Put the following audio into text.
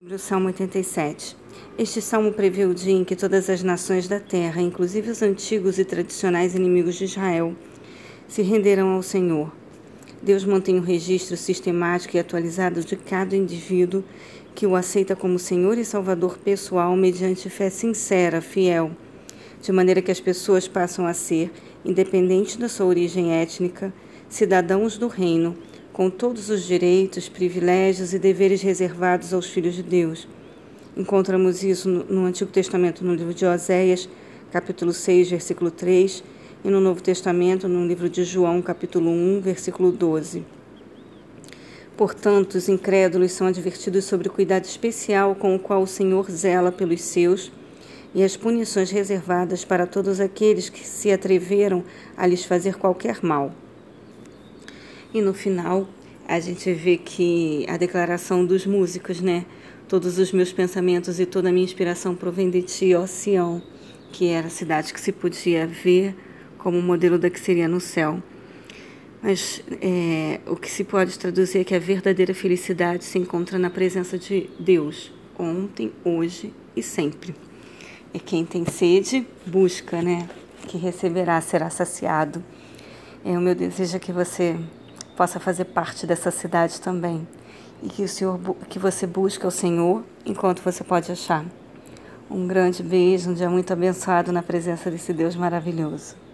O Salmo 87. Este salmo prevê o dia em que todas as nações da terra, inclusive os antigos e tradicionais inimigos de Israel, se renderão ao Senhor. Deus mantém um registro sistemático e atualizado de cada indivíduo que o aceita como Senhor e Salvador pessoal mediante fé sincera, fiel, de maneira que as pessoas passam a ser, independente da sua origem étnica, cidadãos do reino com todos os direitos, privilégios e deveres reservados aos filhos de Deus. Encontramos isso no Antigo Testamento, no livro de Oséias, capítulo 6, versículo 3, e no Novo Testamento, no livro de João, capítulo 1, versículo 12. Portanto, os incrédulos são advertidos sobre o cuidado especial com o qual o Senhor zela pelos seus e as punições reservadas para todos aqueles que se atreveram a lhes fazer qualquer mal. E no final, a gente vê que a declaração dos músicos, né? Todos os meus pensamentos e toda a minha inspiração provém de ti, ó Sião, que era a cidade que se podia ver como modelo da que seria no céu. Mas é, o que se pode traduzir é que a verdadeira felicidade se encontra na presença de Deus, ontem, hoje e sempre. E quem tem sede, busca, né? Que receberá, será saciado. É, o meu desejo é que você possa fazer parte dessa cidade também e que o Senhor que você busque o Senhor enquanto você pode achar. Um grande beijo, um dia muito abençoado na presença desse Deus maravilhoso.